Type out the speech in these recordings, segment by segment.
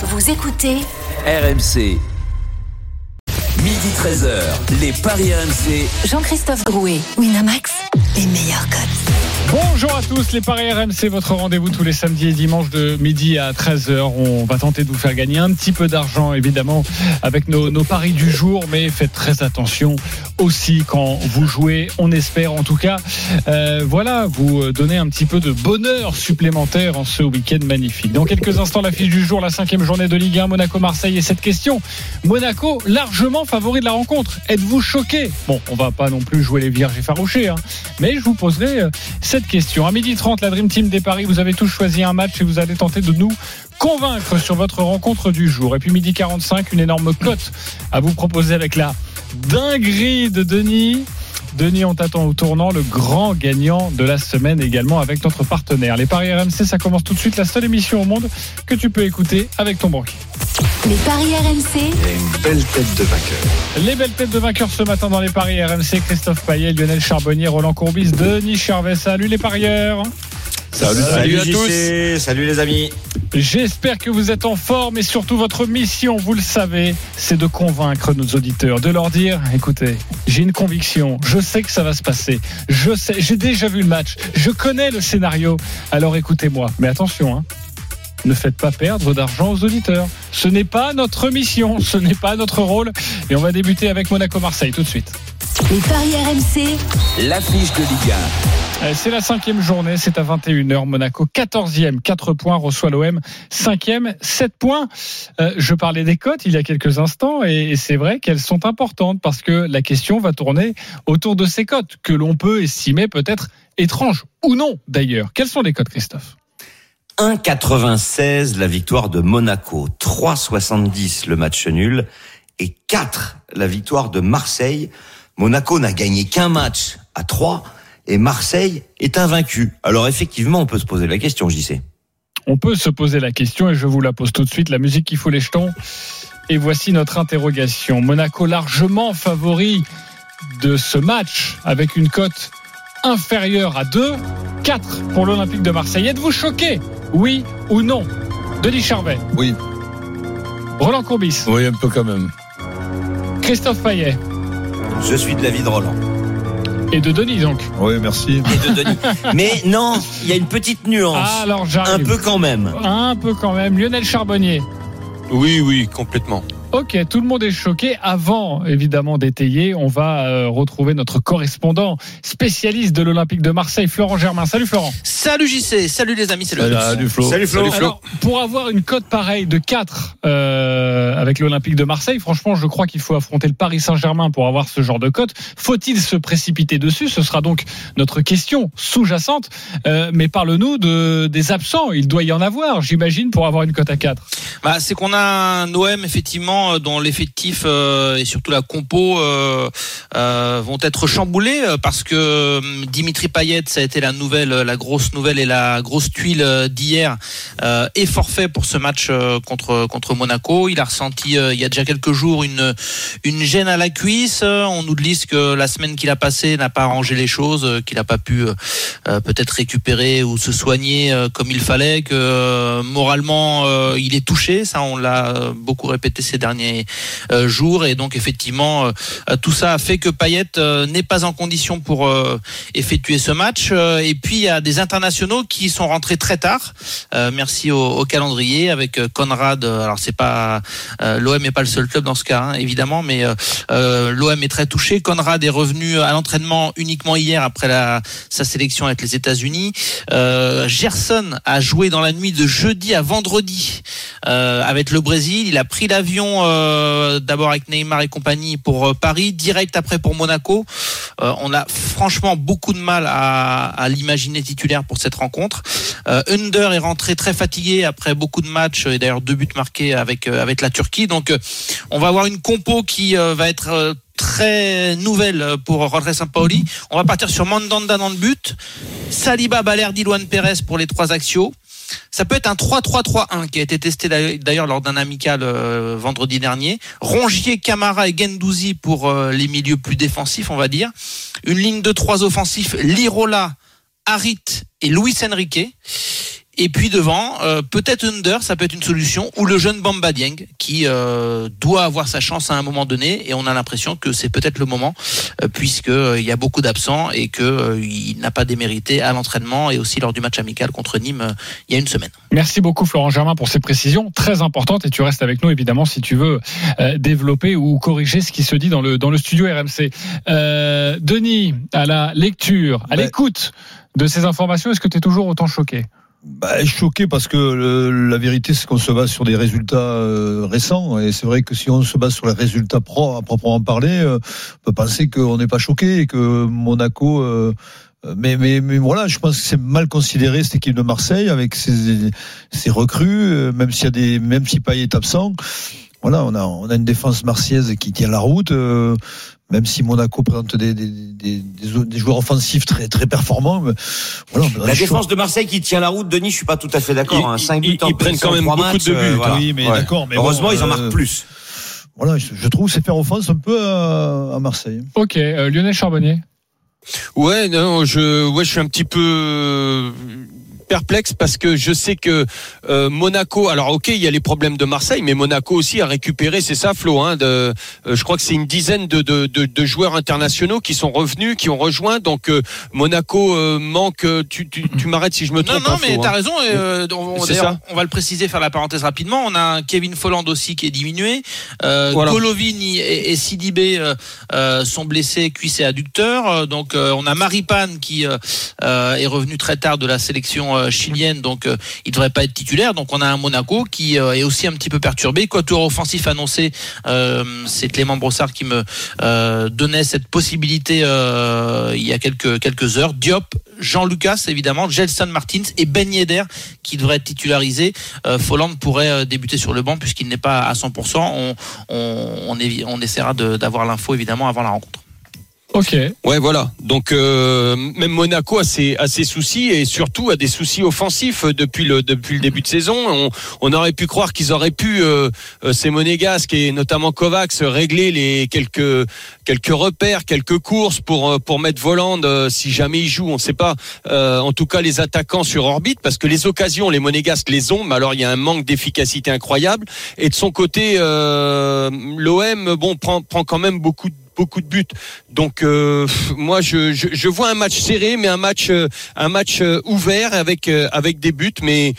Vous écoutez RMC. Midi 13h, les Paris RMC. Jean-Christophe Drouet, Winamax, les meilleurs codes. Bonjour à tous, les Paris RMC, votre rendez-vous tous les samedis et dimanches de midi à 13h. On va tenter de vous faire gagner un petit peu d'argent, évidemment, avec nos, paris du jour, mais faites très attention aussi quand vous jouez, on espère en tout cas. Euh, voilà, vous donnez un petit peu de bonheur supplémentaire en ce week-end magnifique. Dans quelques instants, l'affiche du jour, la cinquième journée de Ligue 1, Monaco-Marseille. Et cette question, Monaco, largement favori de la rencontre. Êtes-vous choqué? Bon, on va pas non plus jouer les vierges effarouchés, hein, mais je vous poserai euh, question. À midi 30, la Dream Team des Paris, vous avez tous choisi un match et vous allez tenter de nous convaincre sur votre rencontre du jour. Et puis midi 45, une énorme cote à vous proposer avec la dinguerie de Denis. Denis, on t'attend au tournant, le grand gagnant de la semaine également avec notre partenaire. Les Paris RMC, ça commence tout de suite, la seule émission au monde que tu peux écouter avec ton banquier. Les Paris RMC. Il y a une belle tête de vainqueur. Les belles têtes de vainqueurs ce matin dans les Paris RMC, Christophe Payet, Lionel Charbonnier, Roland Courbis, Denis Charvet. Salut les parieurs. Salut, salut, à JC, tous. Salut les amis. J'espère que vous êtes en forme et surtout votre mission, vous le savez, c'est de convaincre nos auditeurs, de leur dire, écoutez, j'ai une conviction, je sais que ça va se passer, je sais, j'ai déjà vu le match, je connais le scénario, alors écoutez-moi. Mais attention, hein, ne faites pas perdre d'argent aux auditeurs. Ce n'est pas notre mission, ce n'est pas notre rôle. Et on va débuter avec Monaco-Marseille tout de suite. Les Paris RMC. L'affiche de Ligue Euh, C'est la cinquième journée, c'est à 21h. Monaco 14e, 4 points, reçoit l'OM 5e, 7 points. Euh, je parlais des cotes il y a quelques instants et c'est vrai qu'elles sont importantes parce que la question va tourner autour de ces cotes que l'on peut estimer peut-être étranges ou non d'ailleurs. Quelles sont les cotes, Christophe? 1,96 la victoire de Monaco, 3,70 le match nul et 4 la victoire de Marseille. Monaco n'a gagné qu'un match à 3 et Marseille est invaincu. Alors effectivement, on peut se poser la question, j'y sais. On peut se poser la question et je vous la pose tout de suite. La musique qui fout les jetons. Et voici notre interrogation. Monaco largement favori de ce match avec une cote inférieure à 2, 4 pour l'Olympique de Marseille. Êtes-vous choqué Oui ou non Denis Charvet, Oui, Roland Courbis, oui, un peu quand même. Christophe Payet Je suis de l'avis de Roland et de Denis donc. Oui, merci. et de Denis. Mais non, il y a une petite nuance. Ah, alors un j'arrive. peu quand même. Un peu quand même. Lionel Charbonnier. Oui, oui, complètement. Ok, tout le monde est choqué. Avant, évidemment, d'étayer, on va euh, retrouver notre correspondant spécialiste de l'Olympique de Marseille, Florent Germain. Salut Florent. Salut JC, salut les amis, c'est le Salut Flo. Salut Flo. Alors, pour avoir une cote pareille de 4 euh, avec l'Olympique de Marseille, franchement, je crois qu'il faut affronter le Paris Saint-Germain pour avoir ce genre de cote. Faut-il se précipiter dessus? Ce sera donc notre question sous-jacente. Euh, mais parle-nous de, des absents. Il doit y en avoir, j'imagine, pour avoir une cote à 4. Bah, c'est qu'on a un OM effectivement euh, dont l'effectif euh, et surtout la compo euh, euh, vont être chamboulés euh, parce que euh, Dimitri Payet, ça a été la nouvelle, la grosse nouvelle et la grosse tuile euh, d'hier, euh, est forfait pour ce match euh, contre contre Monaco. Il a ressenti euh, il y a déjà quelques jours une une gêne à la cuisse. Euh, On nous glisse que la semaine qu'il a passée n'a pas arrangé les choses, euh, qu'il n'a pas pu euh, euh, peut-être récupérer ou se soigner euh, comme il fallait, que euh, moralement euh, il est touché. Ça, on l'a euh, beaucoup répété ces derniers euh, jours, et donc effectivement euh, tout ça a fait que Payet euh, n'est pas en condition pour effectuer ce match. Et puis il y a des internationaux qui sont rentrés très tard. Merci au, calendrier avec Conrad. Alors c'est pas l'OM n'est pas le seul club dans ce cas, hein, évidemment, mais l'OM est très touché. Conrad est revenu à l'entraînement uniquement hier après sa sélection avec les États-Unis. Gerson a joué dans la nuit de jeudi à vendredi avec le Brésil. Il a pris l'avion euh, d'abord avec Neymar et compagnie pour euh, Paris, direct après pour Monaco. Euh, on a franchement beaucoup de mal à, l'imaginer titulaire pour cette rencontre. Under est rentré très fatigué après beaucoup de matchs et d'ailleurs deux buts marqués avec la Turquie. Donc on va avoir une compo qui va être très nouvelle pour Rodriguez Sampaoli. On va partir sur Mandanda dans le but, Saliba, Balerdi, Luan Perez pour les trois axiaux. Ça peut être un 3-3-3-1 qui a été testé d'ailleurs lors d'un amical euh, vendredi dernier. Rongier, Camara et Gendouzi pour euh, les milieux plus défensifs, on va dire. Une ligne de trois offensifs, Lirola, Harit et Luis Enrique. Et puis devant, euh, peut-être Under, ça peut être une solution, ou le jeune Bamba Dieng, qui euh, doit avoir sa chance à un moment donné, et on a l'impression que c'est peut-être le moment, euh, puisqu'il y a beaucoup d'absents et qu'il n'a pas démérité à l'entraînement et aussi lors du match amical contre Nîmes il y a une semaine. Merci beaucoup Florent Germain pour ces précisions très importantes, et tu restes avec nous évidemment si tu veux développer ou corriger ce qui se dit dans le, dans le studio RMC. Denis, à la lecture, à l'écoute de ces informations, est-ce que tu es toujours autant choqué? Bah, choqué parce que la vérité c'est qu'on se base sur des résultats euh, récents et c'est vrai que si on se base sur les résultats pro, à proprement parler, euh, on peut penser qu'on n'est pas choqué et que Monaco. Euh, mais, mais, mais voilà, je pense que c'est mal considéré cette équipe de Marseille avec ses, ses recrues, même s'il y a des, même si Payet est absent. Voilà, on a, on a une défense marseillaise qui tient la route même si Monaco présente des, des, des, des, joueurs offensifs très, très performants. Voilà, la défense de Marseille qui tient la route, Denis, je suis pas tout à fait d'accord. Hein. 5 buts ils, ils prennent quand même beaucoup matchs, de buts. Euh, voilà. Oui, mais ouais. d'accord. Mais Heureusement, bon, ils en euh, marquent plus. Voilà, je, je trouve que c'est faire offense un peu à, à Marseille. Ok, euh, Lionel Charbonnier. Ouais, non, je, ouais, je suis un petit peu perplexe parce que je sais que euh, Monaco, alors ok, il y a les problèmes de Marseille, mais Monaco aussi a récupéré, c'est ça Flo, hein, de, euh, je crois que c'est une dizaine de, de, de, de, joueurs internationaux qui sont revenus, qui ont rejoint, donc euh, Monaco manque, tu, tu, tu m'arrêtes si je me trompe. Non, non, hein, mais Flo, t'as hein. raison. on, ça. on va le préciser, faire la parenthèse rapidement. On a un Kevin Folland aussi qui est diminué. Voilà. Golovin et, et Sidibé sont blessés cuisse et adducteur. Euh, Donc on a Maripane qui est revenu très tard de la sélection euh, chilienne, donc euh, il devrait pas être titulaire. Donc on a un Monaco qui euh, est aussi un petit peu perturbé. Quatuor offensif annoncé, c'est Clément Brossard qui me donnait cette possibilité il y a quelques quelques heures. Diop, Jean Lucas évidemment, Gelson Martins et Ben Yedder qui devraient être titularisés. Euh, Folland pourrait débuter sur le banc puisqu'il n'est pas à 100%. On, essaiera d'avoir l'info évidemment avant la rencontre. Ok. Ouais, voilà. Donc euh, même Monaco a ses, a ses soucis et surtout a des soucis offensifs depuis le depuis le début de saison. On, on aurait pu croire qu'ils auraient pu euh, euh, ces Monégasques et notamment Kovacs régler les quelques quelques repères, quelques courses pour euh, pour mettre Voland euh, si jamais il joue. On ne sait pas. Euh, en tout cas, les attaquants sur orbite parce que les occasions, les Monégasques les ont, mais alors il y a un manque d'efficacité incroyable. Et de son côté, l'OM bon prend prend quand même beaucoup de beaucoup de buts. Donc euh, moi je, je, je vois un match serré, mais un match euh, un match euh, ouvert avec avec des buts, mais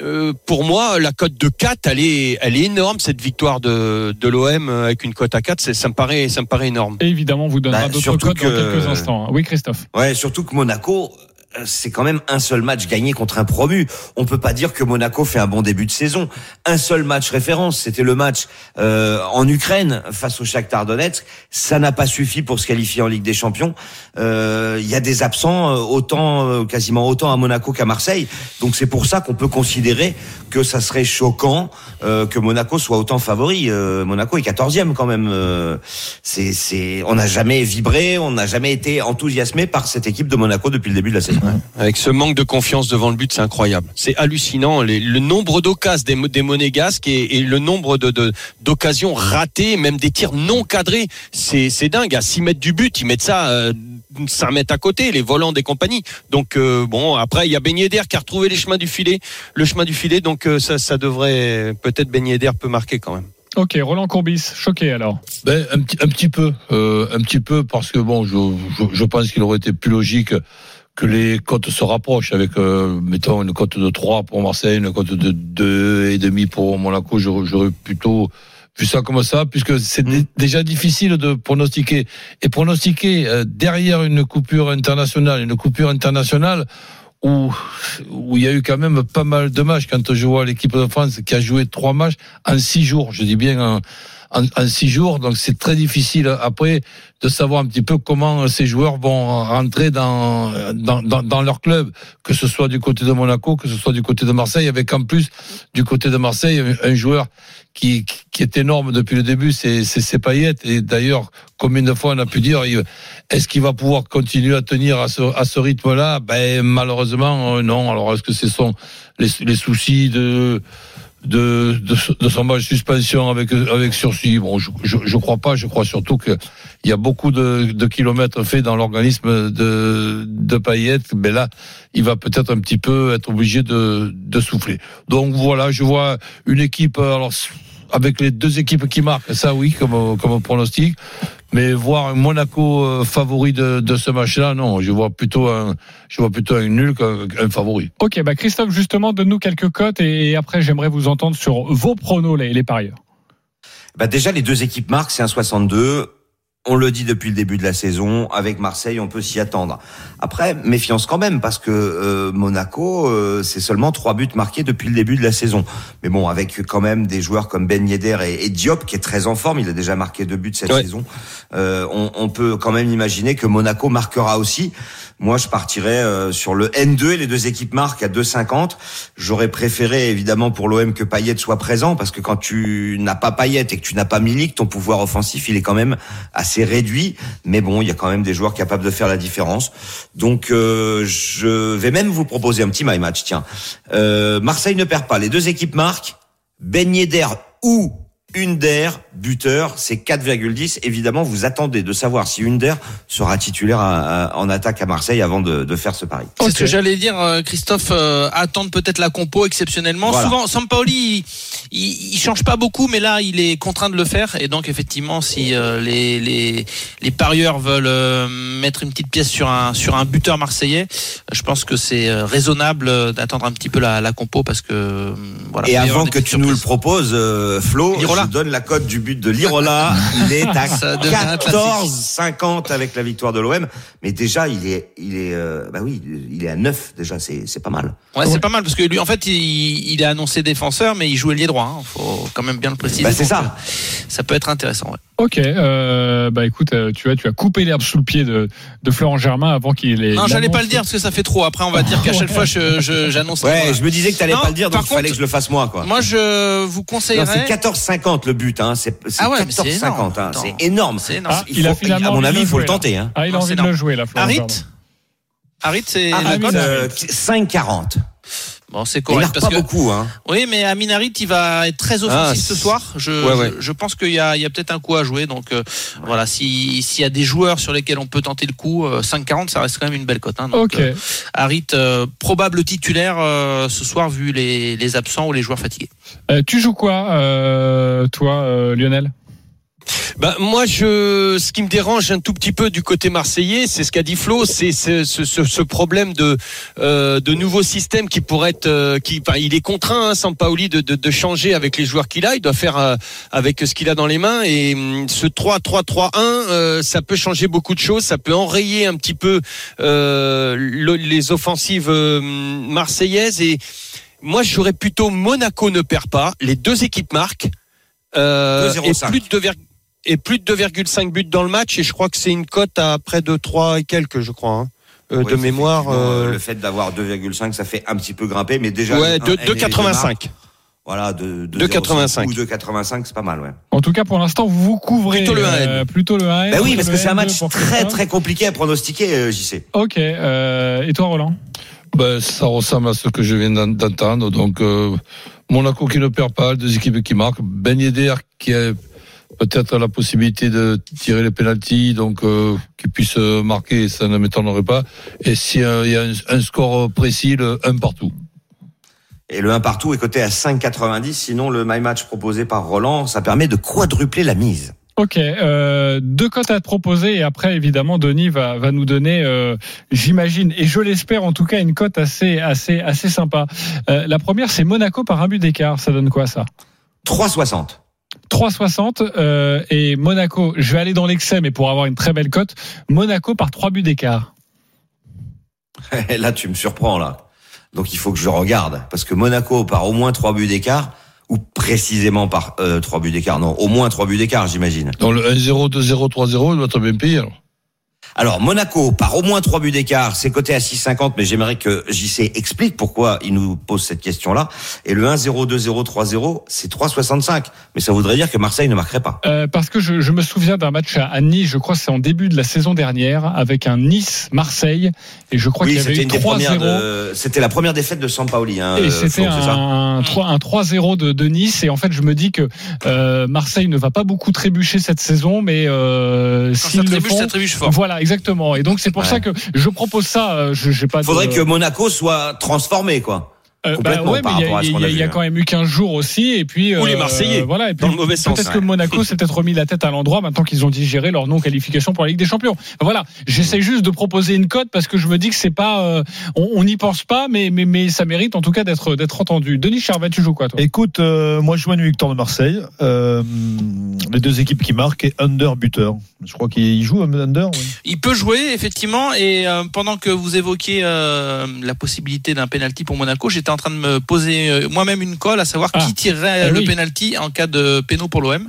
euh, pour moi, la cote de 4, elle est, elle est énorme, cette victoire de, de l'OM avec une cote à 4, c'est- ça me paraît, ça me paraît énorme. Et évidemment, on vous donnera Bah, d'autres surtout codes dans que- quelques instants. hein. Oui, Christophe. Ouais, surtout que Monaco, c'est quand même un seul match gagné contre un promu. On peut pas dire que Monaco fait un bon début de saison. Un seul match référence, c'était le match euh, en Ukraine face au Shakhtar Donetsk. Ça n'a pas suffi pour se qualifier en Ligue des Champions. Euh, Il y a des absents euh, autant, euh, quasiment autant à Monaco qu'à Marseille. Donc c'est pour ça qu'on peut considérer que ça serait choquant euh, que Monaco soit autant favori. Euh, Monaco est 14e quand même. Euh, c'est, c'est, on n'a jamais vibré, on n'a jamais été enthousiasmé par cette équipe de Monaco depuis le début de la saison. Avec ce manque de confiance devant le but, c'est incroyable. C'est hallucinant. Les- le nombre d'occasions des, des Monégasques et, et le nombre de, de- d'occasions ratées, même des tirs non cadrés, c'est, dingue. À 6 mètres du but, ils mettent ça euh, 5 mètres à côté, les volants des compagnies. Donc euh, bon, après il y a Yedder qui a retrouvé les chemins du filet, le chemin du filet. Donc euh, ça, ça devrait peut-être Ben Yedder peut marquer quand même. Ok, Roland Courbis, choqué alors. Ben, un, petit, un petit peu, euh, un petit peu, parce que bon, je, je, je pense qu'il aurait été plus logique que les cotes se rapprochent avec, euh, mettons, une cote de 3 pour Marseille, une cote de 2,5 pour Monaco. J'aurais plutôt vu ça comme ça, puisque c'est dé- déjà difficile de pronostiquer. Et pronostiquer euh, derrière une coupure internationale, une coupure internationale où, où il y a eu quand même pas mal de matchs quand je vois l'équipe de France qui a joué trois matchs en six jours. Je dis bien en, en, en six jours. Donc c'est très difficile après de savoir un petit peu comment ces joueurs vont rentrer dans, dans, dans, leur club, que ce soit du côté de Monaco, que ce soit du côté de Marseille, avec en plus du côté de Marseille un joueur qui, qui est énorme depuis le début, c'est c'est Payet. Et d'ailleurs, combien de fois on a pu dire, est-ce qu'il va pouvoir continuer à tenir à ce, à ce rythme-là? Ben malheureusement euh, non. Alors est-ce que ce sont les, les soucis de de, de, son match suspension avec avec sursis? Bon, je, je, je crois pas. Je crois surtout que il y a beaucoup de, de kilomètres faits dans l'organisme de de Payet. Mais là, il va peut-être un petit peu être obligé de de souffler. Donc voilà, je vois une équipe. Alors avec les deux équipes qui marquent, ça oui, comme comme pronostic. Mais voir un Monaco euh, favori de, de ce match-là, non, je vois plutôt un, je vois plutôt un nul qu'un favori. Ok, bah Christophe, justement, donne-nous quelques cotes et après j'aimerais vous entendre sur vos pronos, les, les parieurs. Bah déjà, les deux équipes marquent, c'est un 62. On le dit depuis le début de la saison, avec Marseille, on peut s'y attendre. Après, méfiance quand même, parce que euh, Monaco, euh, c'est seulement trois buts marqués depuis le début de la saison. Mais bon, avec quand même des joueurs comme Ben Yedder et, et Diop, qui est très en forme, il a déjà marqué deux buts cette Ouais. saison. Euh, on, on peut quand même imaginer que Monaco marquera aussi. Moi, je partirais euh, sur le N2 et les deux équipes marquent à 2,50. J'aurais préféré évidemment pour l'OM que Payet soit présent parce que quand tu n'as pas Payet et que tu n'as pas Milik, ton pouvoir offensif il est quand même assez réduit. Mais bon, il y a quand même des joueurs capables de faire la différence. Donc, euh, je vais même vous proposer un petit my match. Tiens, Euh, Marseille ne perd pas. Les deux équipes marquent. Ben Yedder ou Under, buteur, c'est 4,10. Évidemment, vous attendez de savoir si Under sera titulaire à- à- en attaque à Marseille avant de, de faire ce pari. C'est ce que j'allais dire, euh, Christophe, euh, attendre peut-être la compo exceptionnellement. Voilà. Souvent, Sampaoli, il, il, il change pas beaucoup, mais là, il est contraint de le faire. Et donc, effectivement, si euh, les, les, les parieurs veulent euh, mettre une petite pièce sur un, sur un buteur marseillais, je pense que c'est euh, raisonnable euh, d'attendre un petit peu la, la compo parce que euh, voilà. Et avant que tu nous le proposes, euh, Flo, Lirola. je donne la cote du but de Lirola. Il est à Ça devient un classique. 14,50 avec la victoire de l'OM. Mais déjà, il est, il est, euh, bah oui, il est à 9 déjà. C'est, c'est pas mal. Ouais, c'est pas mal parce que lui, en fait, il, il est annoncé défenseur, mais il joue ailier droit. Hein. Faut quand même bien le préciser. Bah, c'est ça. euh, Ça peut être intéressant. Ouais. Ok, euh, bah écoute, euh, tu as, tu as coupé l'herbe sous le pied de, de Florent Germain avant qu'il ait. Non, j'allais pas le dire parce que ça fait trop. Après, on va dire qu'à chaque fois, je, je- j'annonce. Ouais, Voilà. je me disais que t'allais Non, pas le dire, donc il fallait que je le fasse moi, quoi. Moi, je vous Non, conseillerais. c'est 14,50 le but, hein. C'est, c'est Ah ouais, mais c'est 14,50, énorme. hein. C'est énorme. C'est énorme. Ah, Il il a faut- finalement à mon avis, il faut le tenter, hein. Ah, il a Non, envie de le énorme. jouer là, Florent Harit. Harit, c'est Ah, la Amin, cote euh, 5,40. Bon, c'est Il correct marque parce pas que beaucoup, hein. oui, mais Amin Harit, il va être très offensif Ah, ce soir. Je, ouais, ouais. je, je pense qu'il y a, il y a peut-être un coup à jouer. Donc euh, voilà, si s'il y a des joueurs sur lesquels on peut tenter le coup, euh, 5,40, ça reste quand même une belle cote. Hein, donc, Ok. euh, Harit, euh, probable titulaire euh, ce soir vu les, les absents ou les joueurs fatigués. Euh, tu joues quoi, euh, toi, euh, Lionel? Bah, moi, je, ce qui me dérange un tout petit peu du côté marseillais, c'est ce qu'a dit Flo, c'est ce, ce, ce- problème de, euh, de nouveau système qui pourrait être, euh, qui, il est contraint, hein, Sampaoli, de, de, de changer avec les joueurs qu'il a. Il doit faire euh, avec ce qu'il a dans les mains. Et hum, ce 3-3-3-1, euh, ça peut changer beaucoup de choses. Ça peut enrayer un petit peu euh, le- les offensives euh, marseillaises. Et moi, j'aurais plutôt Monaco ne perd pas. Les deux équipes marquent. Euh, et 2,05. plus de 2, et plus de 2,5 buts dans le match et je crois que c'est une cote à près de 3 et quelques je crois hein, euh, Oui, de mémoire effectivement, euh, Le fait d'avoir 2,5, ça fait un petit peu grimper, mais déjà. ouais un- de, un et les deux marques, 2,85 Voilà, de, de 2,85. 0,5 ou 2,85, c'est pas mal, ouais. En tout cas, pour l'instant, vous vous couvrez. Plutôt le 1N. euh, plutôt le 1N. Bah oui, parce que c'est un N2 match très très compliqué à pronostiquer, euh, JC. Ok. euh, et toi, Roland? Ben, ça ressemble à ce que je viens d'en- d'entendre. Donc, euh, Monaco qui ne perd pas, deux équipes qui marquent. Ben Yedder qui a peut-être la possibilité de tirer les pénalties, donc euh, qui puisse euh, marquer, ça ne m'étonnerait pas. Et si euh, y a un, un score précis, le 1 partout. Et le 1 partout est coté à 5,90. Sinon, le my match proposé par Roland, ça permet de quadrupler la mise. Ok, euh, deux cotes à te proposer et après évidemment Denis va, va nous donner, euh, j'imagine et je l'espère en tout cas une cote assez assez assez sympa. Euh, la première c'est Monaco par un but d'écart, ça donne quoi ça? 3,60. 3,60 euh, et Monaco, je vais aller dans l'excès mais pour avoir une très belle cote, Monaco par trois buts d'écart. là, tu me surprends, là. Donc, il faut que je regarde. Parce que Monaco par au moins 3 buts d'écart, ou précisément par euh, 3 buts d'écart. Non, au moins 3 buts d'écart, j'imagine. Donc le 1-0, 2-0, 3-0, il doit être bien payé. Alors. Monaco par au moins trois buts d'écart, c'est coté à 6,50, mais j'aimerais que JC explique pourquoi il nous pose cette question-là. Et le 1-0, 2-0, 3-0, c'est 3,65. Mais ça voudrait dire que Marseille ne marquerait pas. Euh, parce que je, je me souviens d'un match à, Nice, je crois que c'est en début de la saison dernière, avec un Nice-Marseille, et je crois Oui, qu'il y avait c'était eu une des premières 3-0. de- c'était la première défaite de Sampaoli. Hein, Et euh, c'était un, 3 un 3-0 de, de Nice. Et en fait, je me dis que euh, Marseille ne va pas beaucoup trébucher cette saison, mais euh, s'ils le trébuche, font, ça trébuche fort. voilà, exactement. Et donc c'est pour Ouais. ça que je propose ça. euh, Je j'ai pas. Faudrait de, que Monaco soit transformé, quoi. Euh, complètement ouais, par mais il y a- rapport à ce il y, qu'on a a- il y a vu, quand même eu 15 jours aussi, et puis Ou les euh, Marseillais, voilà, et puis dans le mauvais sens, Peut-être ouais. que Monaco s'est peut-être remis la tête à l'endroit maintenant qu'ils ont digéré leur non qualification pour la Ligue des Champions. Voilà, j'essaie juste de proposer une cote parce que je me dis que c'est pas, euh, on n'y pense pas, mais mais mais ça mérite en tout cas d'être d'être entendu. Denis Charvet, tu joues quoi toi? Écoute, euh, moi je joue une victoire de Marseille. Euh, les deux équipes qui marquent et under buteur. Je crois qu'il joue un under. oui. Il peut jouer effectivement et euh, pendant que vous évoquiez euh, la possibilité d'un penalty pour Monaco, j'étais en train de me poser euh, moi-même une colle à savoir Ah. qui tirerait Eh le oui. penalty en cas de péno pour l'OM.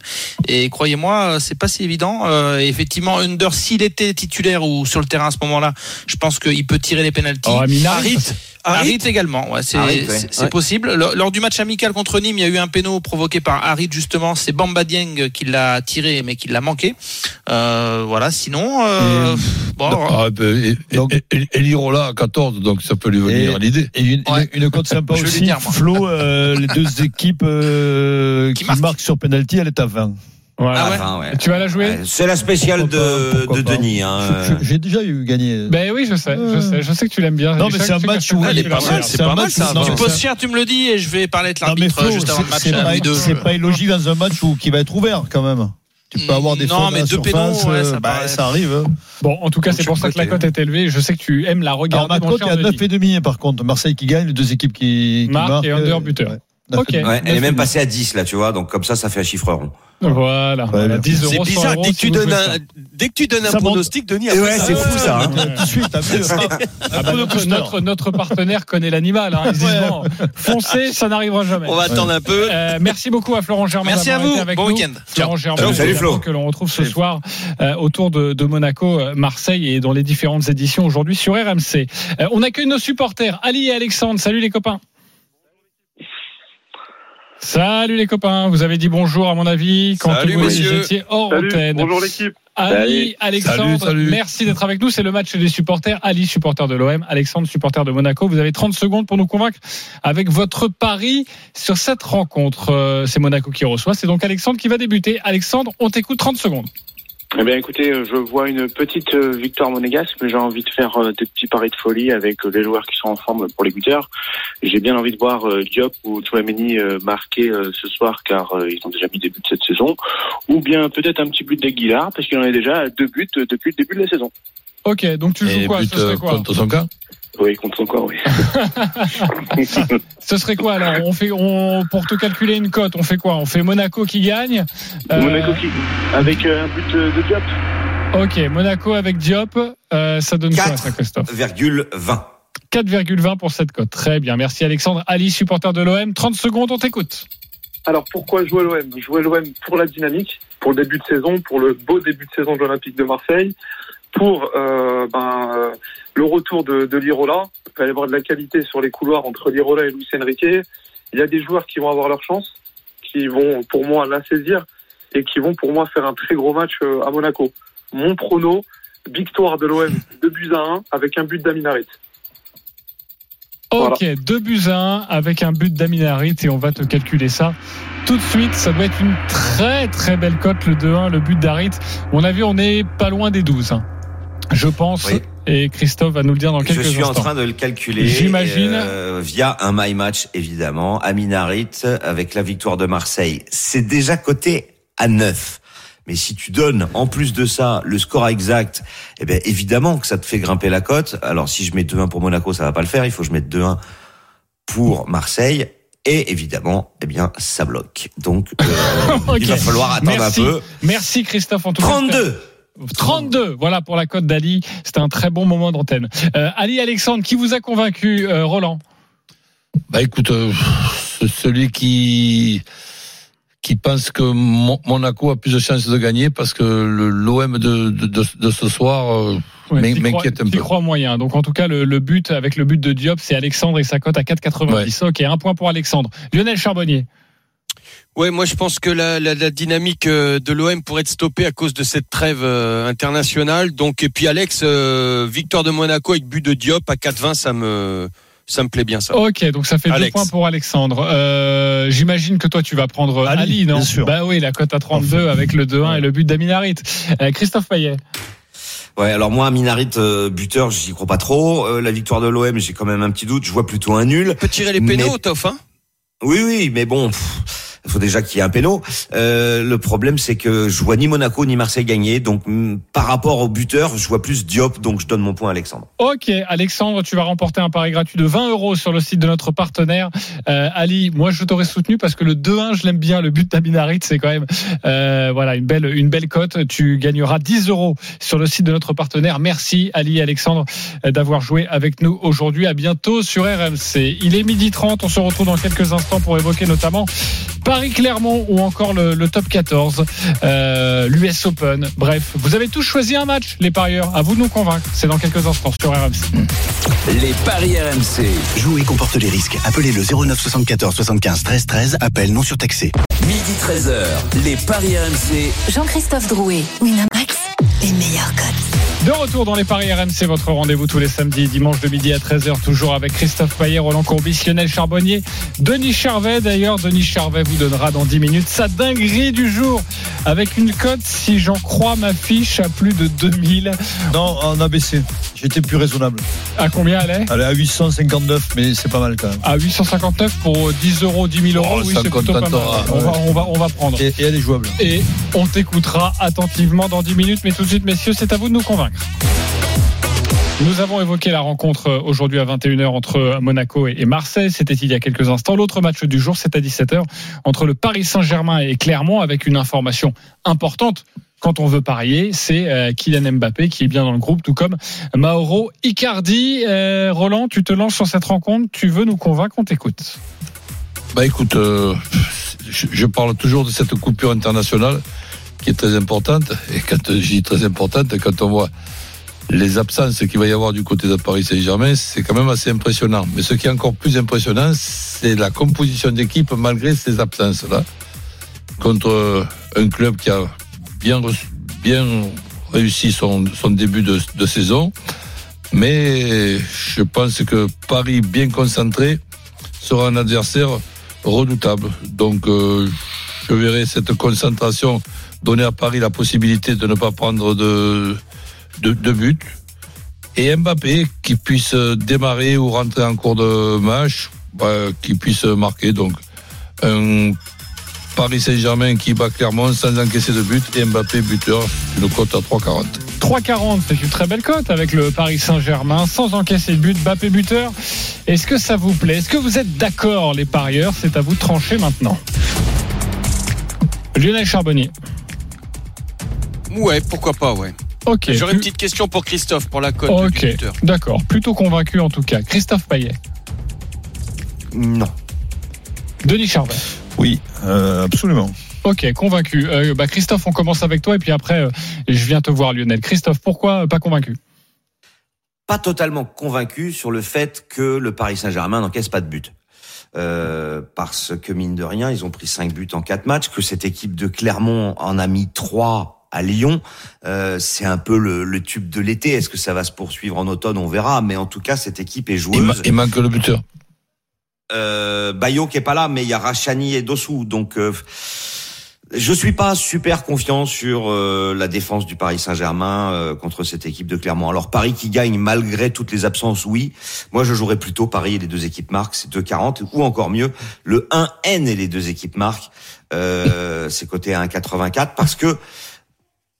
Et croyez-moi, euh, c'est pas si évident. Euh, effectivement, Under s'il était titulaire ou sur le terrain à ce moment-là, je pense qu'il peut tirer les penalties. Oh, Harit, Harit également, ouais, c'est ouais. possible. Lors, lors du match amical contre Nîmes, il y a eu un péno provoqué par Harit justement. C'est Bamba Dieng qui l'a tiré, mais qui l'a manqué. Euh, voilà. Sinon, euh, bon, Ah, ben, et, et- Donc- et- et- et Lirola à 14, donc ça peut lui venir l'idée. Et une, Ouais. une, une cote sympa aussi. dire. Flo, euh, les deux équipes euh, Qui qui, marquent. marquent sur penalty, elle est à 20. Voilà. Ah ouais. Enfin, ouais. Tu vas la jouer C'est la spéciale Pourquoi de, de. Denis. Hein. J'ai déjà eu gagné. Ben oui, je sais, je Euh. sais, je sais que tu l'aimes bien. Non, mais c'est un match où elle est pas mal, c'est pas mal, ça. non, tu poses cher, tu me le dis et je vais parler Non, mais l'arbitre juste avant le c'est- match c'est à pas, illogique dans un match où, qui va être ouvert quand même. Tu peux avoir des Non, fautes à mais deux surface, pénaux, ouais, ça euh, bah, paraît- ça arrive. hein. Bon, en tout cas, c'est pour ça que la cote est élevée. Je sais que tu aimes la Alors regarder. ma mon cote est à Denis. 9 et demi par contre. Marseille qui gagne, les deux équipes qui, qui Marque marquent. et under euh, buteur. ouais. Ok. Ouais, elle est même passée à 10 là, tu vois, donc comme ça, ça fait un chiffre rond. Voilà, voilà, bien. 10 euros. C'est 100 bizarre. euros, Dès que si tu donnes un, dès que tu donnes un Ça monte. pronostic, Denis, après ouais, ça- c'est fou ça. hein. Tout de suite, Ah de notre, partenaire connaît l'animal. Hein. Ils bon, foncez, ça n'arrivera jamais. On va attendre un peu. Euh, merci beaucoup à Florent Germain. Merci à vous. Bon week-end. Florent. Germain, Salut, Flo. que l'on retrouve ce soir euh, autour de, Monaco, euh, Marseille et dans les différentes éditions aujourd'hui sur RMC. On accueille nos supporters, Ali et Alexandre. Salut les copains. Salut les copains, vous avez dit bonjour à mon avis quand Salut, vous messieurs. étiez hors Salut, antenne. bonjour l'équipe. Ali, Alexandre, Salut, salut. merci d'être avec nous. C'est le match des supporters. Ali, supporter de l'OM. Alexandre, supporter de Monaco. Vous avez 30 secondes pour nous convaincre avec votre pari sur cette rencontre. Euh, C'est Monaco qui reçoit. C'est donc Alexandre qui va débuter. Alexandre, on t'écoute 30 secondes. Eh bien, écoutez, euh, je vois une petite euh, victoire monégasque, mais j'ai envie de faire euh, des petits paris de folie avec euh, les joueurs qui sont en forme pour les buteurs. J'ai bien envie de voir euh, Diop ou Chouameni euh, marquer euh, ce soir, car euh, ils ont déjà mis des buts cette saison. Ou bien peut-être un petit but d'Aguilar, parce qu'il en a déjà deux buts euh, depuis le début de la saison. Ok, donc tu joues Et quoi? but, Ce serait quoi? contre son cas Oui, contre son corps, oui. Ce serait quoi alors? On fait, on, pour te calculer une cote, on fait quoi? On fait Monaco qui gagne. Euh, Monaco qui, avec euh, un but de Diop. Ok, Monaco avec Diop. Euh, ça donne quoi ça, Christophe? 4,20. 4,20 pour cette cote. Très bien, merci Alexandre. Ali, supporter de l'OM. 30 secondes, on t'écoute. Alors pourquoi jouer l'OM Jouer l'OM pour la dynamique, pour le début de saison, pour le beau début de saison de l'Olympique de Marseille, pour euh, ben, euh, le retour de, de Lirola. Il va y avoir de la qualité sur les couloirs entre Lirola et Luis Enrique. Il y a des joueurs qui vont avoir leur chance, qui vont pour moi la saisir et qui vont pour moi faire un très gros match euh, à Monaco. Mon prono, victoire de l'OM 2 buts à 1 avec un but d'Aminarit. Ok, 2 buts à 1 avec un but d'Aminarit et on va te calculer ça tout de suite. Ça doit être une très très belle cote, le 2-1, le but d'Arit. À mon avis, on est pas loin des 12. hein. Je pense. Oui. Et Christophe va nous le dire dans Je quelques suis en instants. train de le calculer. J'imagine. euh, via un my match, évidemment. Aminarit, avec la victoire de Marseille. C'est déjà coté à 9. Mais si tu donnes, en plus de ça, le score exact, eh bien, évidemment que ça te fait grimper la cote. Alors, si je mets 2-1 pour Monaco, ça va pas le faire. Il faut que je mette 2-1 pour Marseille. Et évidemment, eh bien, ça bloque. Donc, euh, il va falloir attendre Merci. un peu. Merci Christophe en tout cas. 32! 32, voilà pour la cote d'Ali. C'était un très bon moment d'antenne. Euh, Ali Alexandre, qui vous a convaincu, euh, Roland? Bah écoute, euh, ce- celui qui qui pense que Mon- Monaco a plus de chances de gagner parce que l'OM de, de, de, de ce soir euh, Ouais, m'inquiète un peu. crois moyen. Donc en tout cas, le, le but avec le but de Diop, c'est Alexandre et sa cote à 4,90. Ok, un point pour Alexandre. Lionel Charbonnier. Ouais, moi je pense que la, la, la dynamique euh, de l'OM pourrait être stoppée à cause de cette trêve euh, internationale. Donc et puis Alex, euh, victoire de Monaco avec but de Diop à 4-20, ça me ça me plaît bien ça. Ok, donc ça fait deux Alex. points pour Alexandre. Euh, J'imagine que toi tu vas prendre Ali, Ali, non? bien sûr. Bah oui, la cote à 32 avec le 2-1 et le but d'Aminarit. Euh, Christophe Payet. Ouais, alors moi, Minarit, euh, buteur, j'y crois pas trop. Euh, la victoire de l'OM, j'ai quand même un petit doute. Je vois plutôt un nul. peut tirer les Mais- pénaux, Toff, hein? Oui, oui, mais bon, il faut déjà qu'il y ait un péno. Euh, le problème, c'est que je vois ni Monaco ni Marseille gagner. Donc, par rapport au buteur, je vois plus Diop. Donc, je donne mon point à Alexandre. Ok, Alexandre, tu vas remporter un pari gratuit de 20 euros sur le site de notre partenaire. Euh, Ali, moi je t'aurais soutenu parce que le 2-1, je l'aime bien. Le but d'Aminarit, c'est quand même euh, voilà une belle une belle cote. Tu gagneras 10 euros sur le site de notre partenaire. Merci Ali et Alexandre d'avoir joué avec nous aujourd'hui. À bientôt sur RMC. Il est midi 30. On se retrouve dans quelques instants pour évoquer notamment Paris-Clermont ou encore le, le top 14, euh, l'US Open. Bref, vous avez tous choisi un match, les parieurs. À vous de nous convaincre. C'est dans quelques instants sur RMC. Les paris RMC. Jouer comporte les risques. Appelez le 09 74 75 13 13. Appel non surtaxé. Midi 13h. Les paris RMC. Jean-Christophe Drouet, retour dans les Paris RMC, votre rendez-vous tous les samedis et dimanches de midi à 13h, toujours avec Christophe Payet, Roland Courbis, Lionel Charbonnier, Denis Charvet. D'ailleurs, Denis Charvet vous donnera dans 10 minutes sa dinguerie du jour avec une cote, si j'en crois ma fiche, à plus de 2000. Non, en ABC. J'étais plus raisonnable. À combien elle est? Elle est à 859, mais c'est pas mal quand même. À 859 pour 10 euros, 10 000 euros. Oh, oui, c'est plutôt pas mal. contentera. On va, on va, on va prendre. Et, et elle est jouable. Et on t'écoutera attentivement dans 10 minutes. Mais tout de suite, messieurs, c'est à vous de nous convaincre. Nous avons évoqué la rencontre euh, aujourd'hui à 21h entre Monaco et Marseille. C'était il y a quelques instants. L'autre match du jour, c'est à 17h entre le Paris Saint-Germain et Clermont avec une information importante. Quand on veut parier, c'est euh, Kylian Mbappé qui est bien dans le groupe, tout comme Mauro Icardi. Euh, Roland, tu te lances sur cette rencontre. Tu veux nous convaincre On t'écoute? Bah écoute, euh, je parle toujours de cette coupure internationale qui est très importante. Et quand je dis très importante, quand on voit les absences qu'il va y avoir du côté de Paris Saint-Germain, c'est quand même assez impressionnant. Mais ce qui est encore plus impressionnant, c'est la composition d'équipe malgré ces absences-là. Contre euh, un club qui a bien, réussi son, début de, de saison. Mais je pense que Paris, bien concentré, sera un adversaire redoutable. Donc, euh, je verrai cette concentration donner à Paris la possibilité de ne pas prendre de, de, de but. Et Mbappé qui puisse démarrer ou rentrer en cours de match, bah, qui puisse marquer. Donc, un Paris Saint-Germain qui bat Clermont sans encaisser de but et Mbappé buteur, une cote à 3,40. 3,40, c'est une très belle cote avec le Paris Saint-Germain, sans encaisser de but, Mbappé buteur. Est-ce que ça vous plaît? Est-ce que vous êtes d'accord, les parieurs? C'est à vous de trancher maintenant. Lionel Charbonnier. Ouais, pourquoi pas, ouais. Ok. J'aurais une petite question pour Christophe pour la cote Ok, du buteur. d'accord. Plutôt convaincu en tout cas. Christophe Payet. Non. Denis Charvet. Oui, euh, absolument. Ok, convaincu. Euh, bah, Christophe, on commence avec toi et puis après, euh, je viens te voir, Lionel. Christophe, pourquoi euh, pas convaincu? Pas totalement convaincu sur le fait que le Paris Saint-Germain n'encaisse pas de but. Euh, parce que mine de rien, ils ont pris 5 buts en 4 matchs, que cette équipe de Clermont en a mis 3 à Lyon. Euh, c'est un peu le, le tube de l'été. Est-ce que ça va se poursuivre en automne? On verra. Mais en tout cas, cette équipe est joueuse. il manque le buteur. euh, Bayo qui est pas là, mais il y a Rachani et Dossou. Donc, euh, je suis pas super confiant sur euh, la défense du Paris Saint-Germain euh, contre cette équipe de Clermont. Alors Paris qui gagne malgré toutes les absences, oui. Moi, je jouerais plutôt Paris et les deux équipes marquent, c'est 2,40 ou encore mieux le 1N et les deux équipes marquent. Euh, c'est coté à 1,84 parce que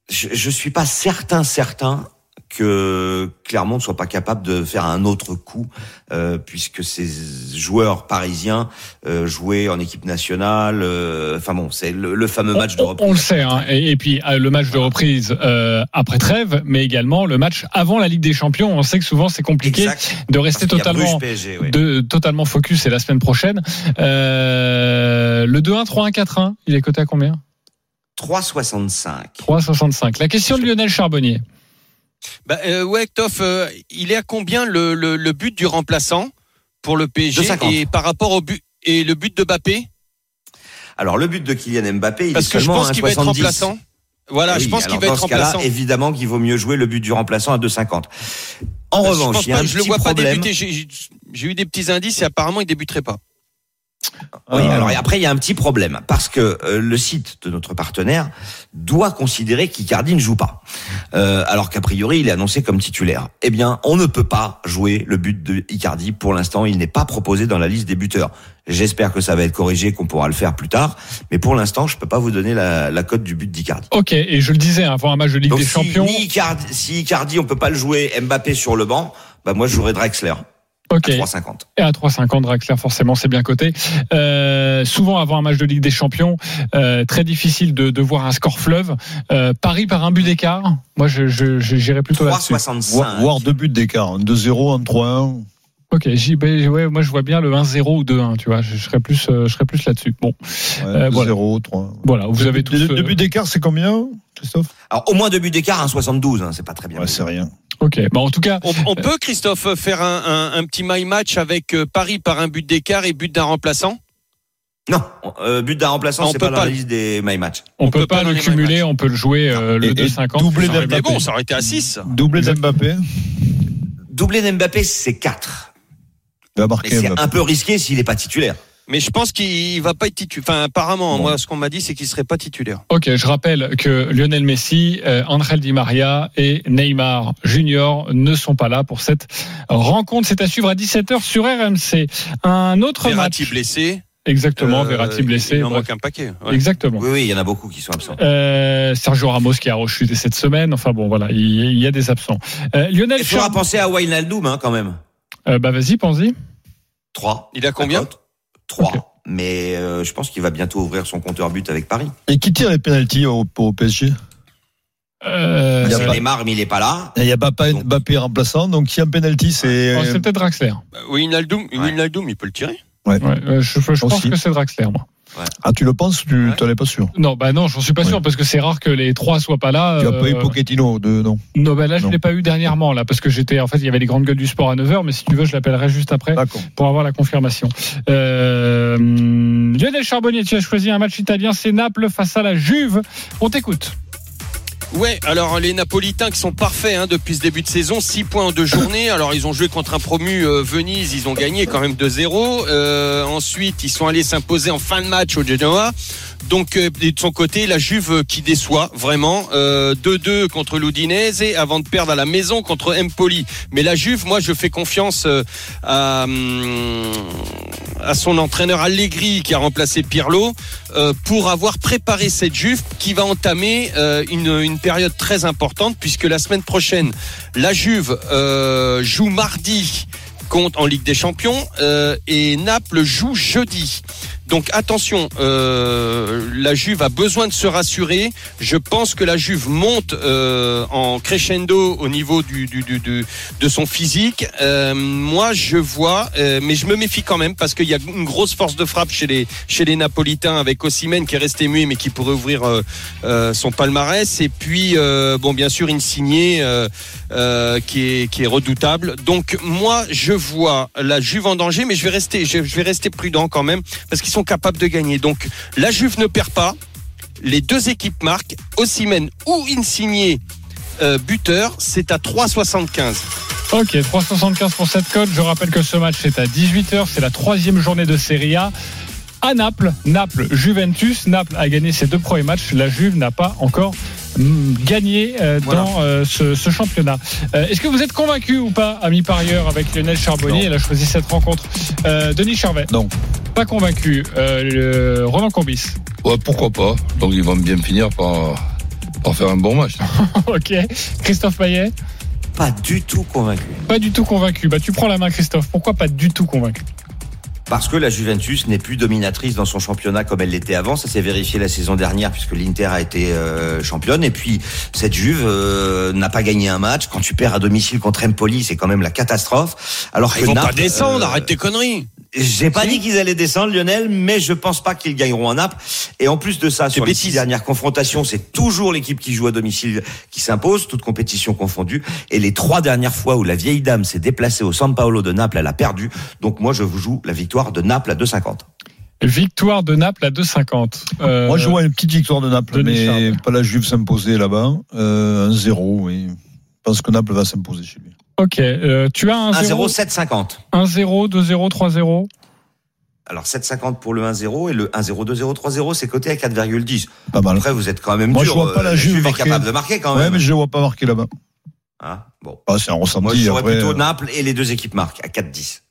je, je suis pas certain certain que Clermont ne soit pas capable de faire un autre coup, euh, puisque ces joueurs parisiens euh, jouaient en équipe nationale. euh, Enfin bon, c'est le, le fameux match de reprise. on le sait, hein. et, et puis euh, le match de reprise euh, après trêve, mais également le match avant la Ligue des Champions. On sait que souvent c'est compliqué Exact. de rester totalement, PSG, de, totalement focus. C'est la semaine prochaine. Euh, le 2-1, 3-1, 4-1, il est coté à combien? 3,65. 3,65. La question de Lionel Charbonnier. Bah, euh, ouais, Ktoff, euh, il est à combien le, le, le but du remplaçant pour le PSG 2,50. et par rapport au but et le but de Bappé Alors le but de Kylian Mbappé, il Parce est que je seulement pense qu'il va être 1,70. remplaçant. Voilà, Oui, je pense qu'il va dans être ce cas-là, remplaçant. évidemment qu'il vaut mieux jouer le but du remplaçant à 2,50. En je revanche, pense il y a pas, un je le petit vois pas débuter. J'ai- J'ai eu des petits indices et apparemment il débuterait pas. Oui, Ah. alors et après il y a un petit problème parce que euh, le site de notre partenaire doit considérer qu'Icardi ne joue pas, Euh, alors qu'a priori il est annoncé comme titulaire. Eh bien, on ne peut pas jouer le but de Icardi pour l'instant. Il n'est pas proposé dans la liste des buteurs. J'espère que ça va être corrigé, qu'on pourra le faire plus tard. Mais pour l'instant, je peux pas vous donner la, la cote du but d'Icardi. Ok, et je le disais avant un match de Ligue Donc des si, Champions. ni Icardi, si Icardi on peut pas le jouer, Mbappé sur le banc, bah moi je jouerais Drexler Ok. à 3,50. Et à 3,50, Draxler, forcément, c'est bien coté. Euh, souvent, avant un match de Ligue des Champions, euh, très difficile de, de voir un score fleuve. Euh, Paris par un but d'écart. Moi, je, je, je- j'irais plutôt là-dessus. 3,65. Voire, voire deux buts d'écart. Un 2-0, un 3-1. Ok, ben, ouais, moi, je vois bien le 1-0 ou 2-1, tu vois. Je, je serais plus, euh, je serais plus là-dessus. Bon, Ouais, Euh, 2-0, 3. voilà, vous avez tous. Deux, euh, deux buts d'écart, c'est combien, Christophe? Alors au moins deux buts d'écart, un 72, hein, c'est pas très bien. Ouais, c'est rien. Ok, bah, en tout cas, On, on peut, Christophe, faire un, un, un petit my match avec euh, Paris par un but d'écart et but d'un remplaçant? Non, euh, but d'un remplaçant, On c'est peut pas dans pas la le- liste des my match. on, on peut peut pas, le cumuler, on peut le jouer euh, Et- le et 2,50. doublé d'Mbappé. Mais bon, ça aurait été à 6. Doublé d'Mbappé. Doublé d'Mbappé, c'est 4. Il va Mais marquer c'est un peu risqué s'il n'est pas titulaire. Mais je pense qu'il va pas être titulaire. Enfin, apparemment, Bon. moi, ce qu'on m'a dit, c'est qu'il serait pas titulaire. Ok, je rappelle que Lionel Messi, euh, Angel Di Maria et Neymar Junior ne sont pas là pour cette rencontre. C'est à suivre à 17h sur RMC. Un autre Verratti match. blessé. Exactement, Euh, Verratti blessé. Il en manque un paquet. ouais. Exactement. Oui, oui, il y en a beaucoup qui sont absents. Euh, Sergio Ramos qui a rechuté cette semaine. Enfin bon, voilà, il, il y a des absents. Euh, Lionel Il faudra Char- penser à Wijnaldum hein, quand même. Euh, bah vas-y, pense-y. 3. Il a combien 3. Ok. Mais euh, je pense qu'il va bientôt ouvrir son compteur but avec Paris. Et qui tire les pénalties au, au PSG Euh, Il y a C'est pas- Neymar, mais il est pas là. Il n'y a Mbappé remplaçant, donc s'il y a un penalty, c'est. oh, c'est peut-être Draxler. Bah, Oui, Wijnaldum, Ouais. Wijnaldum, il peut le tirer. Ouais, je, je pense que c'est Draxler, moi. Ah, tu le penses Tu Ouais. n'en es pas sûr Non, bah non, j'en suis pas Ouais. sûr parce que c'est rare que les trois soient pas là. Tu n'as euh, pas eu Pochettino de non Non, bah là, je Non. l'ai pas eu dernièrement, là, parce que j'étais, en fait, il y avait les grandes gueules du sport à 9h, mais si tu veux, je l'appellerai juste après pour avoir la confirmation. Euh, Lionel Charbonnier, tu as choisi un match italien, c'est Naples face à la Juve. On t'écoute. Ouais, alors les Napolitains qui sont parfaits hein, depuis ce début de saison, 6 points en deux journées. Alors ils ont joué contre un promu euh, Venise, ils ont gagné quand même 2-0. Euh, ensuite, ils sont allés s'imposer en fin de match au Genoa. Donc euh, de son côté, la Juve euh, qui déçoit vraiment. Euh, 2-2 contre l'Udinese avant de perdre à la maison contre Empoli. Mais la Juve, moi je fais confiance euh, à, hum, à son entraîneur Allegri qui a remplacé Pirlo euh, pour avoir préparé cette Juve qui va entamer euh, une, période très importante puisque la semaine prochaine, la Juve euh, joue mardi en Ligue des Champions euh, et Naples joue jeudi. Donc attention, euh, la Juve a besoin de se rassurer. Je pense que la Juve monte euh, en crescendo au niveau de son physique. Euh, moi, je vois, mais je me méfie quand même parce qu'il y a une grosse force de frappe chez les chez les Napolitains avec Osimhen qui est resté muet mais qui pourrait ouvrir son palmarès. Et puis, bon, bien sûr, Insigné euh, qui est redoutable. Donc moi, je vois la Juve en danger, mais je vais rester prudent quand même parce qu'ils sont capables de gagner. Donc la Juve ne perd pas. Les deux équipes marquent. Osimhen ou Insigné euh, buteur, c'est à 3,75. Ok, 3,75 pour cette cote. Je rappelle que ce match est à 18h. C'est la troisième journée de Serie A. À Naples, Naples, Juventus. Naples a gagné ses deux premiers matchs. La Juve n'a pas encore mm, gagné euh, Voilà. dans euh, ce, ce championnat. Euh, Est-ce que vous êtes convaincu ou pas, ami parieur, avec Lionel Charbonnier? Il a choisi cette rencontre. Euh, Denis Charvet Non. Pas convaincu. Euh, le- Roland Corbis Ouais, pourquoi pas Donc ils vont bien finir par, par faire un bon match. Ok. Christophe Payet pas du tout convaincu. Pas du tout convaincu. Bah, tu prends la main, Christophe. Pourquoi pas du tout convaincu? Parce que la Juventus n'est plus dominatrice dans son championnat comme elle l'était avant. Ça s'est vérifié la saison dernière puisque l'Inter a été euh, championne. Et puis cette Juve euh, n'a pas gagné un match. Quand tu perds à domicile contre Empoli, c'est quand même la catastrophe. Alors que Ils vont pas descendre, euh, arrête tes conneries. J'ai pas dit qu'ils allaient descendre, Lionel, mais je pense pas qu'ils gagneront à Naples. Et en plus de ça, sur les bêtise. six dernières confrontations, c'est toujours l'équipe qui joue à domicile qui s'impose, toute compétition confondue. Et les trois dernières fois où la vieille dame s'est déplacée au San Paolo de Naples, elle a perdu. Donc moi, je vous joue la victoire de Naples à 2,50. Victoire de Naples à 2,50. Euh, Moi, je vois une petite victoire de Naples, mais Charles. pas la Juve s'imposer là-bas. Euh, un 0, oui. Je pense que Naples va s'imposer chez lui. Ok. euh, tu as un 1-0, 0, 7,50. 1-0, 2-0, 3-0. Alors 7,50 pour le 1-0 et le 1-0, 2-0, 3-0, c'est coté à 4,10. Pas mal. Après, vous êtes quand même Moi, dur. je vois pas euh, la Juve marquer. capable de marquer quand Ouais, même. mais je ne vois pas marquer là-bas. Hein bon. Ah, c'est un ressenti. Moi, je après, plutôt euh, Naples et les deux équipes marquent à 4,10.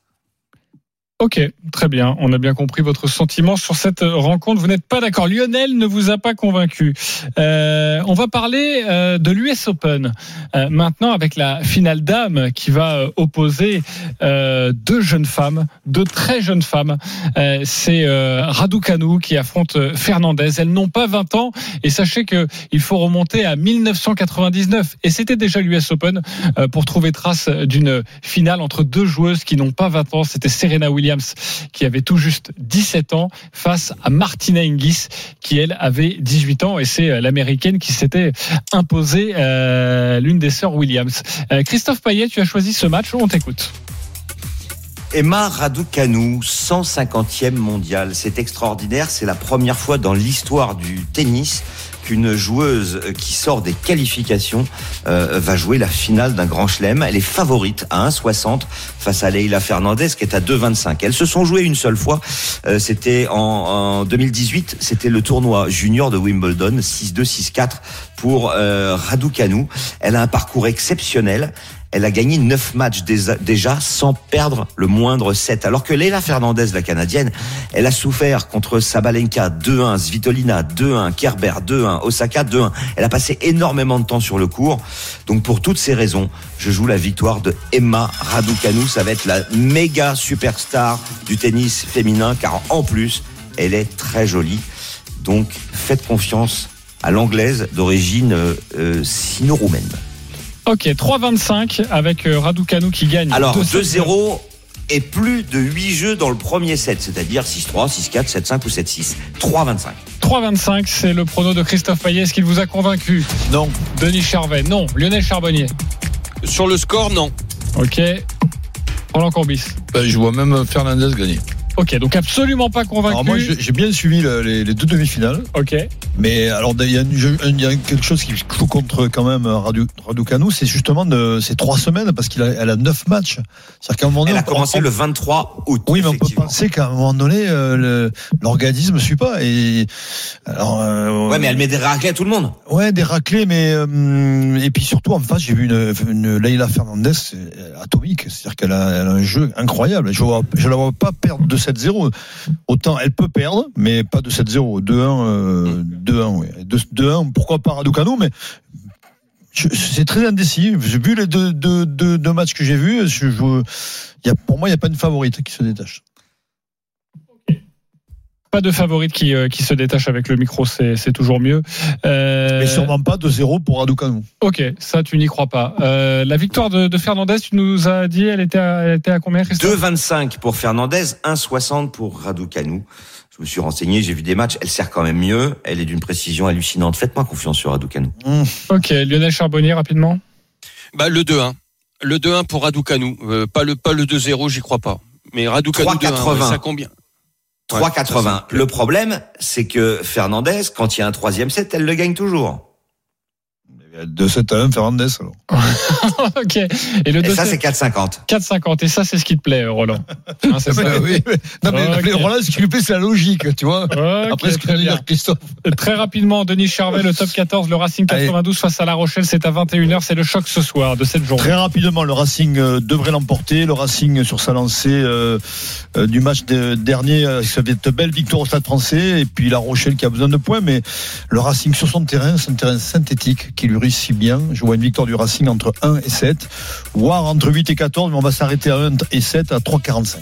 Ok, très bien. On a bien compris votre sentiment sur cette rencontre. Vous n'êtes pas d'accord. Lionel ne vous a pas convaincu. Euh, on va parler euh, de l'US Open euh, maintenant avec la finale dame qui va euh, opposer euh, deux jeunes femmes, deux très jeunes femmes. Euh, C'est euh, Raducanu qui affronte euh, Fernandez. Elles n'ont pas 20 ans et sachez que il faut remonter à 1999 et c'était déjà l'US Open euh, pour trouver trace d'une finale entre deux joueuses qui n'ont pas 20 ans. C'était Serena Williams qui avait tout juste 17 ans face à Martina Hingis qui elle avait 18 ans et c'est euh, l'américaine qui s'était imposée euh, l'une des sœurs Williams. Euh, Christophe Payet, tu as choisi ce match, on t'écoute. Emma Raducanu, 150e mondial. C'est extraordinaire. C'est la première fois dans l'histoire du tennis qu'une joueuse qui sort des qualifications euh, va jouer la finale d'un grand chelem. Elle est favorite à 1,60 face à Leila Fernandez qui est à 2,25. Elles se sont jouées une seule fois. Euh, c'était en, en 2018. C'était le tournoi junior de Wimbledon, 6-2, 6-4 pour euh, Raducanu. Elle a un parcours exceptionnel. Elle a gagné neuf matchs déjà- sans perdre le moindre set. Alors que Leila Fernandez, la canadienne, elle a souffert contre Sabalenka 2-1, Svitolina 2-1, Kerber 2-1, Osaka 2-1. Elle a passé énormément de temps sur le court. Donc pour toutes ces raisons, je joue la victoire de Emma Raducanu. Ça va être la méga superstar du tennis féminin car en plus, elle est très jolie. Donc faites confiance à l'anglaise d'origine euh, euh, sino-roumaine. Ok, 3,25 avec euh, Raducanu qui gagne. Alors 2-0. 2-0 et plus de 8 jeux dans le premier set, c'est-à-dire 6-3, 6-4, 7-5 ou 7-6. 3-25. 3,25, c'est le prono de Christophe Payet. Est-ce qu'il vous a convaincu? Non. Denis Charvet, non. Lionel Charbonnier, Sur le score, non. ok. Roland Courbis, ben, je vois même Fernandez gagner. Ok. Donc absolument pas convaincu. Alors moi, j'ai bien suivi le- les, les deux demi-finales. Ok. Mais alors, il y, a une- il y a quelque chose qui joue contre quand même Radu, Raducanu, c'est justement de ces trois semaines parce qu'il a, elle a neuf matchs. C'est-à-dire qu'à un moment donné, Elle a commencé on- le 23 août. Oui, mais on peut penser qu'à un moment donné, euh, l'organisme ne suit pas. Et alors, euh, Ouais, mais elle met des raclés à tout le monde. Ouais, des raclés, mais euh, et puis surtout en face, j'ai vu une, une Leila Fernandez atomique, c'est-à-dire qu'elle a, elle a un jeu incroyable. Je je la vois pas perdre de 7-0. Autant elle peut perdre, mais pas de 7-0, 2-1, euh, 2-1, oui. 2-1, pourquoi pas Raducanu, mais c'est très indécis. J'ai vu les deux, matchs que j'ai vus. Je, pour moi, il n'y a pas une favorite qui se détache. Pas de favorite qui, euh, qui se détache avec le micro, c'est c'est toujours mieux. Euh, Mais sûrement pas de 0 pour Raducanu. Ok, ça tu n'y crois pas. Euh, la victoire de, de Fernandez, tu nous as dit, elle était à, elle était à combien Christophe 2,25 pour Fernandez, 1,60 pour Raducanu. Je me suis renseigné, j'ai vu des matchs. Elle sert quand même mieux. Elle est d'une précision hallucinante. Faites-moi confiance sur Raducanu. Ok, Lionel Charbonnier rapidement. Bah, le 2-1. Le 2-1 pour Raducanu. Euh, pas le, pas le 2-0, j'y crois pas. Mais Raducanu 2-1, 3,80. ouais, ça combien 3,80. ça, Le problème, c'est que Fernandez, quand il y a un troisième set, elle le gagne toujours. De 7 à 1, Fernandez, alors. ok. Et le Et ça, c'est c'est 4,50. 4,50. Et ça, c'est ce qui te plaît, Roland. Hein, c'est ça oui. Non, mais Roland, ce qui lui plaît, c'est la logique, tu vois. Après ce que de dire Christophe. Très rapidement, Denis Charvet, le top 14, le Racing Allez. 92 face à La Rochelle, c'est à 21h, c'est le choc ce soir de cette journée. Très rapidement, le Racing euh, devrait l'emporter. Le Racing sur sa lancée euh, euh, du match de- dernier, euh, ça fait une belle victoire au Stade Français. Et puis La Rochelle qui a besoin de points, mais le Racing sur son terrain, c'est un terrain synthétique qui lui réussit bien. Je vois une victoire du Racing entre 1 et 7, voire entre 8 et 14, mais on va s'arrêter à 1 et 7 à 3,45.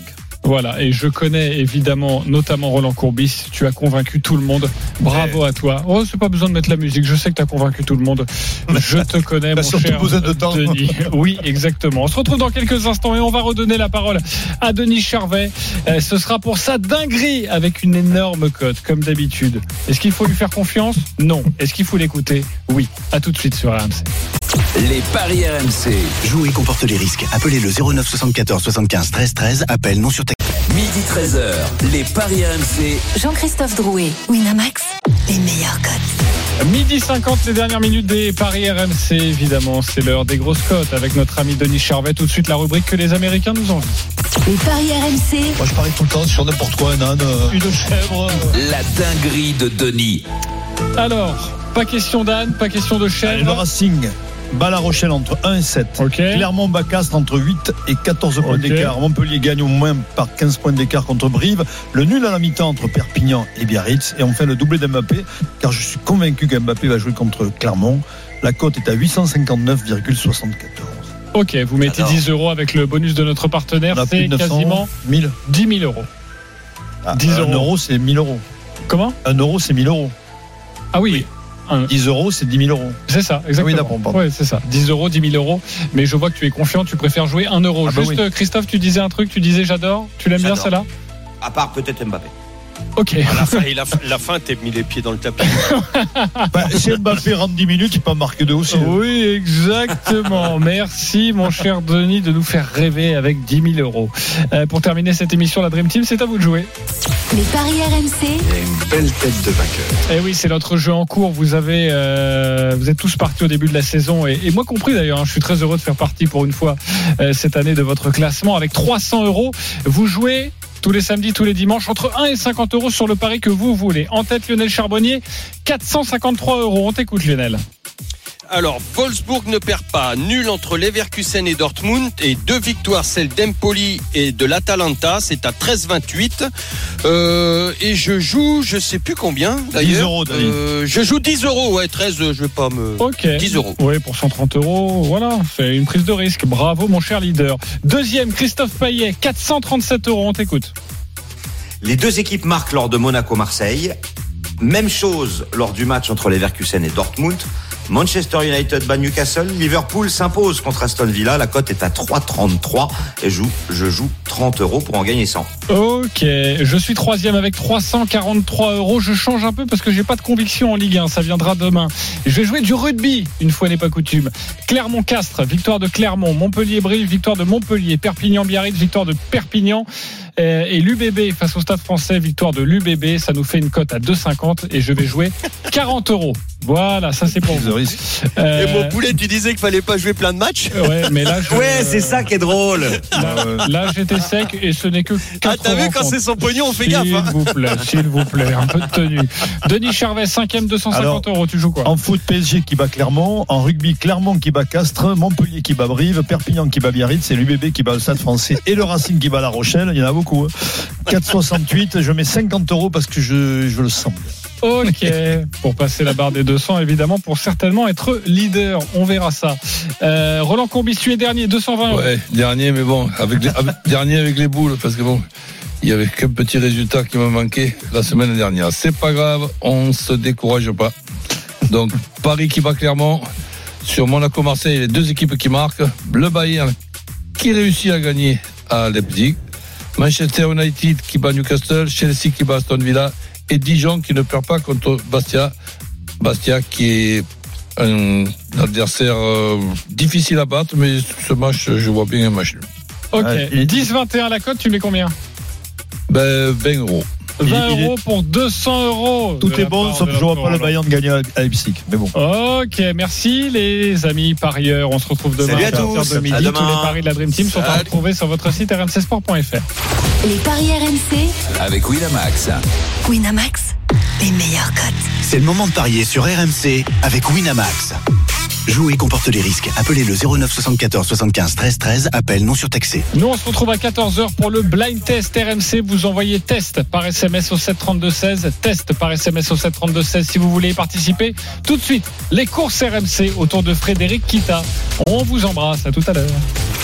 Voilà, et je connais évidemment, notamment Roland Courbis. Tu as convaincu tout le monde. Bravo à toi. Oh, c'est pas besoin de mettre la musique. Je sais que tu as convaincu tout le monde. Je te connais, T'as mon cher besoin de temps. Denis. Oui, exactement. On se retrouve dans quelques instants et on va redonner la parole à Denis Charvet. Euh, ce sera pour sa dinguerie avec une énorme cote, comme d'habitude. Est-ce qu'il faut lui faire confiance? Non. Est-ce qu'il faut l'écouter? Oui. À tout de suite sur RMC. Les paris RMC. Jouer comporte les risques. Appelez le 09 74 75 13 13. Appel non surtaxé. Midi 13h. Les paris RMC. Jean-Christophe Drouet, Winamax, les meilleurs cotes. Midi 50, les dernières minutes des Paris RMC, évidemment. C'est l'heure des grosses cotes avec notre ami Denis Charvet. Tout de suite, la rubrique que les Américains nous envient. Les paris RMC, Moi, je parie tout le temps sur n'importe quoi, un âne, euh, une chèvre. La dinguerie de Denis. Alors, pas question d'âne, pas question de Allez, le chèvre. Racing bat La Rochelle entre 1 et 7. Ok. Clermont bat Castres entre 8 et 14 points Ok. d'écart. Montpellier gagne au moins par 15 points d'écart contre Brive. Le nul à la mi-temps entre Perpignan et Biarritz. Et enfin le doublé d'Mbappé, car je suis convaincu qu'Mbappé va jouer contre Clermont. La cote est à 859,74. Ok, vous mettez Alors. 10 euros avec le bonus de notre partenaire. C'est de 900, quasiment 1000. 10 000 euros. Ah, 10 un euros. euro, c'est 1000 euros. Comment? Un euro, c'est 1000 euros. Ah oui. 10 euros, c'est 10 000 euros. C'est ça, exactement. oui. Ouais, c'est ça. 10 euros, 10 000 euros. Mais je vois que tu es confiant, tu préfères jouer 1 euro. Ah bah Juste, oui. Christophe, tu disais un truc, tu disais j'adore. Tu l'aimes bien celle-là? À part peut-être Mbappé. Ok. À la fin, et la, la fin, t'es mis les pieds dans le tapis. Bah, si Mbappé rentre 10 minutes, il peut en marquer deux aussi. Oui, exactement. Merci, mon cher Denis, de nous faire rêver avec 10 000 euros. Euh, pour terminer cette émission, la Dream Team, c'est à vous de jouer. les paris RMC, Il y a une belle tête de vainqueur. Eh oui, c'est notre jeu en cours. Vous avez, euh, vous êtes tous partis au début de la saison, et, et moi compris d'ailleurs. hein. je suis très heureux de faire partie pour une fois euh, cette année de votre classement avec 300 euros. Vous jouez tous les samedis, tous les dimanches, entre 1 et 50 euros sur le pari que vous voulez. En tête, Lionel Charbonnier, 453 euros. On t'écoute, Lionel. Alors, Wolfsburg ne perd pas. Nul entre Leverkusen et Dortmund. Et deux victoires, celle d'Empoli et de l'Atalanta. C'est à 13,28. Euh, et je joue, je sais plus combien d'ailleurs. 10 euros, David. Euh, je joue 10 euros. Ouais, 13, je vais pas me. Ok. 10 euros. Oui, pour 130 euros, voilà, c'est une prise de risque. Bravo, mon cher leader. Deuxième, Christophe Payet, 437 euros. On t'écoute. Les deux équipes marquent lors de Monaco-Marseille. Même chose lors du match entre Leverkusen et Dortmund. Manchester United bat Newcastle. Liverpool s'impose contre Aston Villa. La cote est à 3,33 et joue, je joue 30 euros pour en gagner 100. Ok, je suis troisième avec 343 euros. Je change un peu parce que j'ai pas de conviction en Ligue 1. Ça viendra demain. Je vais jouer du rugby, une fois n'est pas coutume. Clermont-Castres, victoire de Clermont. Montpellier-Brive, victoire de Montpellier. Perpignan-Biarritz, victoire de Perpignan. Euh, Et l'UBB face au Stade français, victoire de l'UBB. Ça nous fait une cote à 2,50 et je vais jouer 40 euros. Voilà, ça c'est pour vous. Euh, Et mon poulet, tu disais qu'il fallait pas jouer plein de matchs Ouais, mais là, je- Ouais, c'est ça qui est drôle. Là, là, j'étais sec et ce n'est que. Ah, t'as vu quand c'est son pognon, on fait S'il gaffe. hein. vous plaît, s'il vous plaît, un peu de tenue. Denis Charvet, 5ème, 250 Alors, euros. Tu joues quoi En foot, PSG qui bat Clermont. En rugby, Clermont qui bat Castres. Montpellier qui bat Brive. Perpignan qui bat Biarritz. Et l'UBB qui bat le Stade français. Et le Racing qui bat La Rochelle. Il y en a beaucoup. hein. 4,68. Je mets 50 euros parce que je, je le sens. Ok, pour passer la barre des 200, évidemment, pour certainement être leader. On verra ça. Euh, Roland Courbis, tu es dernier, 220 euros. Ouais, dernier, mais bon, dernier avec les boules, parce que bon, il y avait qu'un petit résultat qui m'a manqué la semaine dernière. C'est pas grave, on se décourage pas. Donc, Paris qui bat clairement sur Monaco-Marseille, les deux équipes qui marquent. Le Bayern qui réussit à gagner à Leipzig. Manchester United qui bat Newcastle. Chelsea qui bat Aston Villa. Et Dijon qui ne perd pas contre Bastia. Bastia qui est un adversaire euh, difficile à battre, mais ce match, je vois bien un match nul. Ok, Ouais, il est- 10-21 la cote, tu mets combien? Ben, 20 euros. 20 il est- euros pour 200 euros. Tout est bon, sauf que je vois pas le. Bayern gagner à Leipzig. Mais bon. Ok, merci les amis parieurs. On se retrouve demain Salut à à partir tous. de midi. À Tous demain. les paris de la Dream Team sont à retrouver sur votre site rmcsport.fr. les paris RMC, Avec Winamax. Winamax, les meilleurs cotes. C'est le moment de parier sur RMC avec Winamax. Jouer comporte les risques. Appelez le 09 74 75 13 13. Appel non surtaxé. Nous, on se retrouve à 14h pour le blind test RMC. Vous envoyez test par SMS au 732 16. Test par SMS au 732 16 si vous voulez y participer. Tout de suite, les courses RMC autour de Frédéric Kita. On vous embrasse. À tout à l'heure.